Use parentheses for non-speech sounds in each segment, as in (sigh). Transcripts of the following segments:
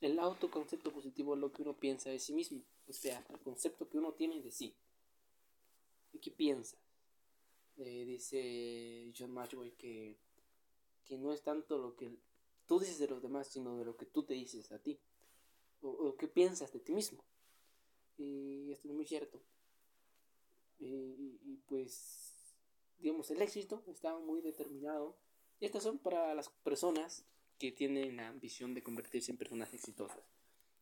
el autoconcepto positivo es lo que uno piensa de sí mismo, o sea, el concepto que uno tiene de sí. ¿Y qué piensa? Eh, dice John Maxwell que, que no es tanto lo que tú dices de los demás, sino de lo que tú te dices a ti, o, o qué piensas de ti mismo. Y esto es muy cierto. y pues, digamos, el éxito está muy determinado. Y estas son para las personas que tienen la ambición de convertirse en personas exitosas.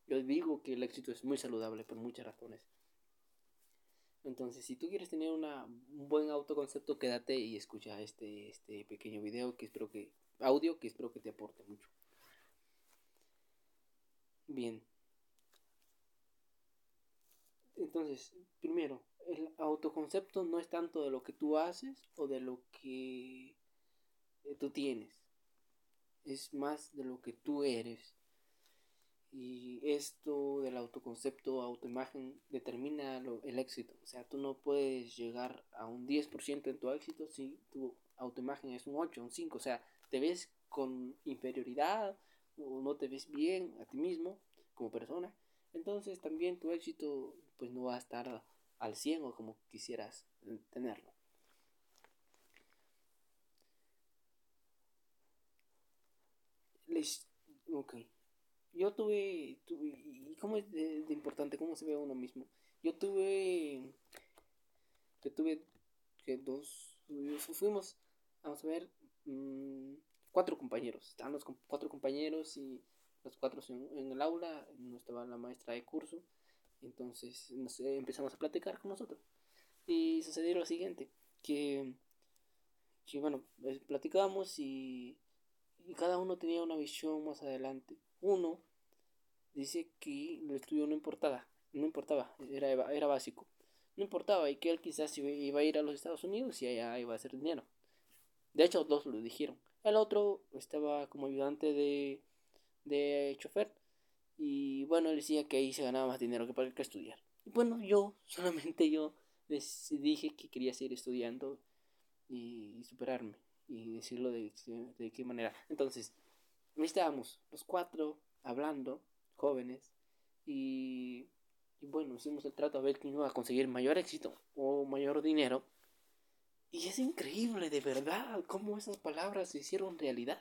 Yo digo que el éxito es muy saludable por muchas razones. Entonces, si tú quieres tener una, un buen autoconcepto, quédate y escucha este, este pequeño video que espero que, audio que espero que te aporte mucho. Bien. Entonces, primero, el autoconcepto no es tanto de lo que tú haces o de lo que eh, tú tienes es más de lo que tú eres. Y esto del autoconcepto, autoimagen, determina el éxito. O sea, tú no puedes llegar a un 10% en tu éxito si tu autoimagen es un 8, un 5. O sea, te ves con inferioridad o no te ves bien a ti mismo como persona. Entonces también tu éxito pues no va a estar al 100 o como quisieras tenerlo. Ok. Yo tuve, tuve ¿y cómo es de, importante? ¿Cómo se ve uno mismo? Yo tuve, que tuve, dos, fuimos, vamos a ver, mm, cuatro compañeros. Estaban los cuatro compañeros y los cuatro en, el aula, no estaba la maestra de curso. Entonces empezamos a platicar con nosotros. Y sucedió lo siguiente, que, que bueno, eh, platicábamos y y cada uno tenía una visión más adelante. Uno dice que el estudio no importaba, no importaba, era, era básico. No importaba y que él quizás iba a ir a los Estados Unidos y allá iba a hacer dinero. De hecho, dos lo dijeron. El otro estaba como ayudante de, de chofer y bueno, él decía que ahí se ganaba más dinero que para que estudiar. Y bueno, yo, (laughs) solamente yo, dije que quería seguir estudiando y superarme y decirlo de, de qué manera. Entonces, estábamos los cuatro hablando, jóvenes, y, y, bueno, hicimos el trato a ver quién iba a conseguir mayor éxito o mayor dinero. Y es increíble, de verdad, cómo esas palabras se hicieron realidad.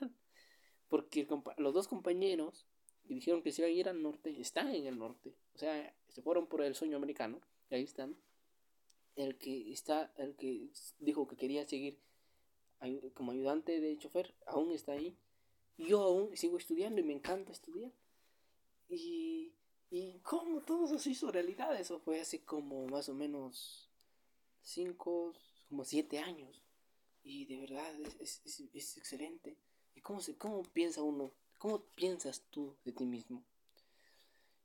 Porque los dos compañeros que dijeron que se iban a ir al norte están en el norte. O sea, se fueron por el sueño americano. Y ahí están. El que está, el que dijo que quería seguir como ayudante de chofer, aún está ahí. Yo aún sigo estudiando y me encanta estudiar. Y, y cómo todo eso se hizo realidad, eso fue hace como más o menos 5, como 7 años. Y de verdad es, es, es, excelente. ¿Y cómo, se, cómo piensa uno? ¿Cómo piensas tú de ti mismo?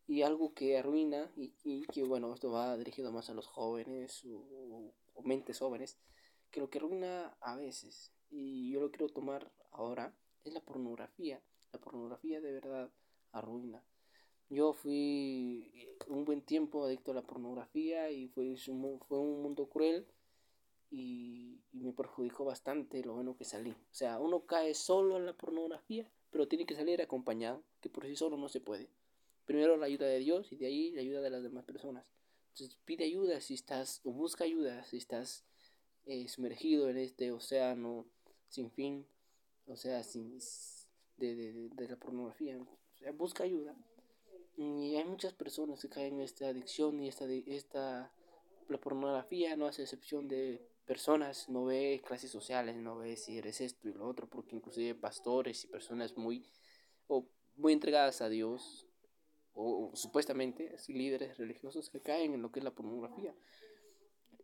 Y algo que arruina, y, y que bueno, esto va dirigido más a los jóvenes o, o mentes jóvenes, que lo que arruina a veces, y yo lo quiero tomar ahora, es la pornografía. La pornografía de verdad arruina. Yo fui un buen tiempo adicto a la pornografía y fue, fue un mundo cruel y, y, me perjudicó bastante lo bueno que salí. O sea, uno cae solo en la pornografía, pero tiene que salir acompañado, que por sí solo no se puede. Primero la ayuda de Dios y de ahí la ayuda de las demás personas. Entonces pide ayuda si estás, o busca ayuda si estás eh, sumergido en este océano sin fin, o sea, sin, de, de, de, la pornografía. O sea, busca ayuda. Y hay muchas personas que caen en esta adicción y esta, esta la pornografía no hace excepción de personas, no ve clases sociales, no ve si eres esto y lo otro, porque inclusive pastores y personas muy, o muy entregadas a Dios, o, o supuestamente líderes religiosos que caen en lo que es la pornografía.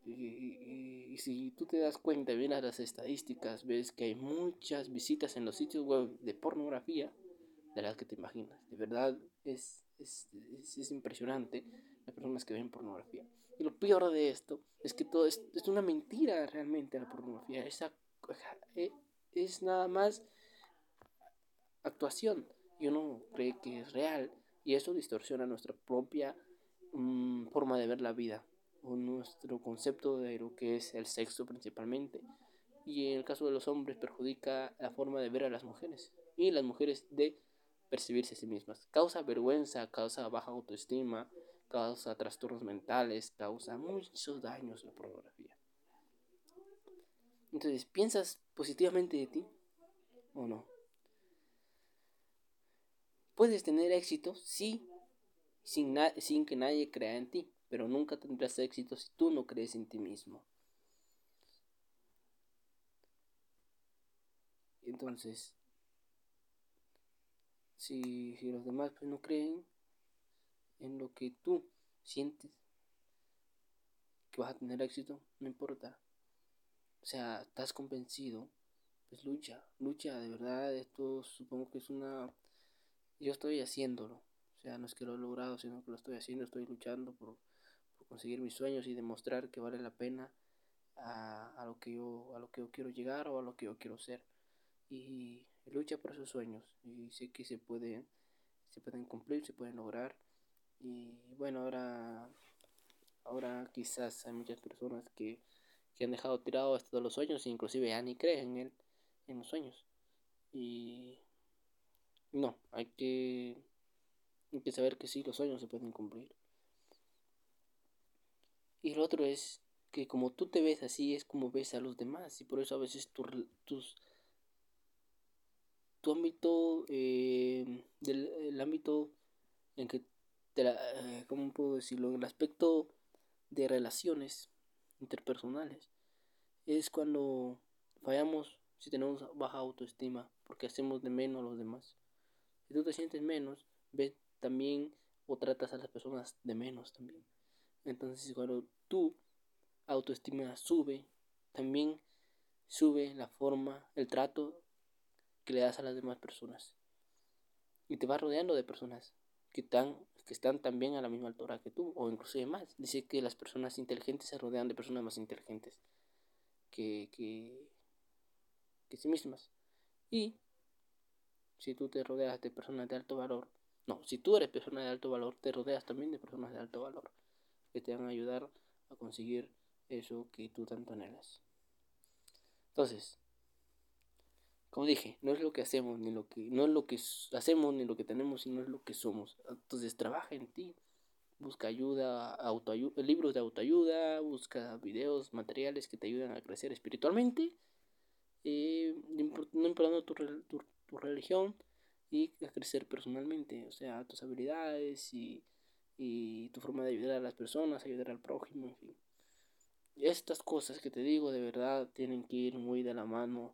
Y, si tú te das cuenta a las estadísticas, ves que hay muchas visitas en los sitios web de pornografía de las que te imaginas. De verdad es, es, es, impresionante las personas que ven pornografía. Y lo peor de esto es que todo es, es una mentira realmente la pornografía. Esa, eh, es nada más actuación y uno cree que es real y eso distorsiona nuestra propia mm, forma de ver la vida nuestro concepto de lo que es el sexo principalmente. Y en el caso de los hombres perjudica la forma de ver a las mujeres. Y las mujeres de percibirse a sí mismas. Causa vergüenza, causa baja autoestima, causa trastornos mentales, causa muchos daños la pornografía. Entonces, ¿piensas positivamente de ti o no? Puedes tener éxito, sí, sin, sin que nadie crea en ti, pero nunca tendrás éxito si tú no crees en ti mismo. Entonces, si, los demás pues, no creen en lo que tú sientes que vas a tener éxito, no importa. O sea, estás convencido, pues lucha, lucha, de verdad, esto supongo que es una... Yo estoy haciéndolo, o sea, no es que lo he logrado, sino que lo estoy haciendo, estoy luchando por, conseguir mis sueños y demostrar que vale la pena a, a, lo que yo, a lo que yo quiero llegar o a lo que yo quiero ser. Y lucha por esos sueños y sé que se pueden, se pueden cumplir, se pueden lograr. Y bueno, ahora, ahora quizás hay muchas personas que, que han dejado tirados todos los sueños e inclusive ya ni creen en él, en los sueños. Y no, hay que, hay que saber que sí, los sueños se pueden cumplir. Y lo otro es que como tú te ves así es como ves a los demás y por eso a veces tus tu ámbito eh, del el ámbito en que te la, eh, ¿cómo puedo decirlo? el aspecto de relaciones interpersonales es cuando fallamos si tenemos baja autoestima porque hacemos de menos a los demás si tú te sientes menos ves también o tratas a las personas de menos también entonces cuando tu autoestima sube también sube la forma el trato que le das a las demás personas. Y te vas rodeando de personas que, están, que están también a la misma altura que tú, o inclusive más. Dice que las personas inteligentes se rodean de personas más inteligentes que, que, que sí mismas. Y si tú te rodeas de personas de alto valor, no, si tú eres persona de alto valor, te rodeas también de personas de alto valor que te van a ayudar a conseguir eso que tú tanto anhelas. Entonces, como dije, no es lo que hacemos, ni lo que, no es lo que hacemos, ni lo que tenemos, sino es lo que somos. Entonces trabaja en ti, busca ayuda, autoayuda, libros de autoayuda, busca videos, materiales que te ayuden a crecer espiritualmente, eh, no importando tu, tu, religión, y a crecer personalmente, o sea, tus habilidades y, y tu forma de ayudar a las personas, ayudar al prójimo, en fin. Estas cosas que te digo de verdad tienen que ir muy de la mano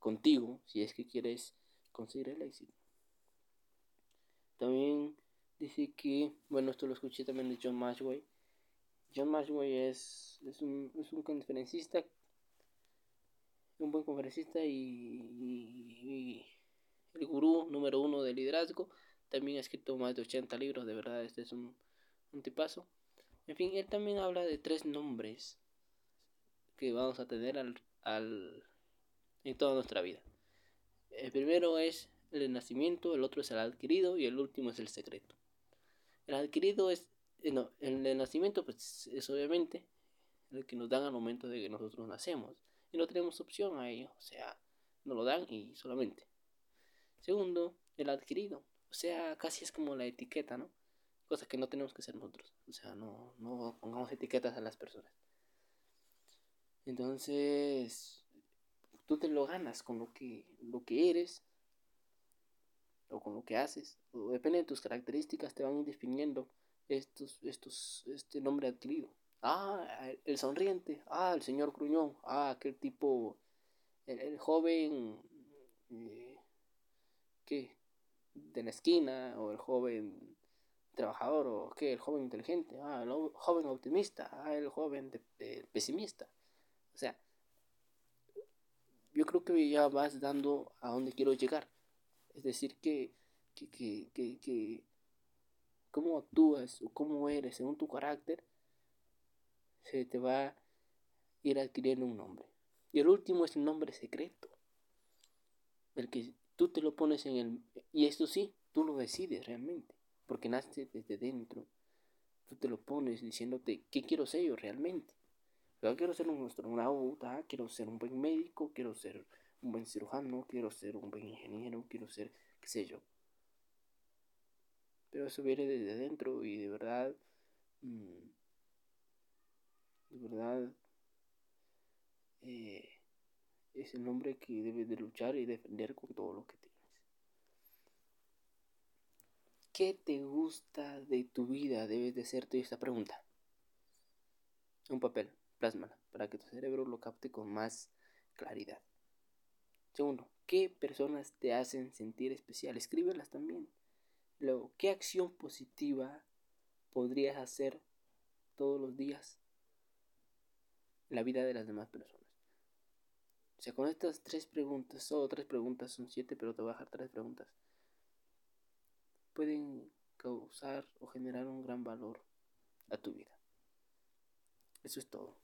contigo si es que quieres conseguir el éxito. También dice que, bueno, esto lo escuché también de John Mashway. John Mashway es, es, un, es un conferencista, un buen conferencista y, el gurú número uno de liderazgo. También ha escrito más de 80 libros, de verdad, este es un, un tipazo. En fin, él también habla de tres nombres que vamos a tener al, al en toda nuestra vida. El primero es el nacimiento, el otro es el adquirido y el último es el secreto. El adquirido es, eh, no, el nacimiento pues es obviamente el que nos dan al momento de que nosotros nacemos y no tenemos opción a ello, o sea, nos lo dan y solamente. Segundo, el adquirido, sea, casi es como la etiqueta, ¿no? Cosa que no tenemos que ser nosotros, o sea, no, no pongamos etiquetas a las personas. Entonces, tú te lo ganas con lo que, lo que eres o con lo que haces. Depende de tus características, te van definiendo estos, estos, este nombre adquirido. Ah, el sonriente. Ah, el señor Gruñón. Ah, aquel tipo, el, joven, eh, ¿qué? De la esquina, o el joven trabajador, o qué, el joven inteligente. Ah, el joven optimista. Ah, el joven pesimista. O sea, yo creo que ya vas dando a donde quiero llegar. Es decir, que, que, que, que, que cómo actúas o cómo eres según tu carácter, se te va a ir adquiriendo un nombre. Y el último es el nombre secreto. El que tú te lo pones en el... Y esto sí, tú lo decides realmente. Porque nace desde dentro. Tú te lo pones diciéndote qué quiero ser yo realmente quiero ser un astronauta, quiero ser un buen médico, quiero ser un buen cirujano, quiero ser un buen ingeniero, quiero ser, qué sé yo. Pero eso viene desde adentro y de verdad, mm, de verdad, eh, es el hombre que debes de luchar y defender con todo lo que tienes. ¿Qué te gusta de tu vida? Debes de hacerte esta pregunta. Un papel, plásmala, para que tu cerebro lo capte con más claridad. Segundo, ¿qué personas te hacen sentir especial? Escríbelas también. Luego, ¿qué acción positiva podrías hacer todos los días en la vida de las demás personas? O sea, con estas tres preguntas, solo tres preguntas, son siete, pero te voy a dejar tres preguntas, pueden causar o generar un gran valor a tu vida. Eso es todo.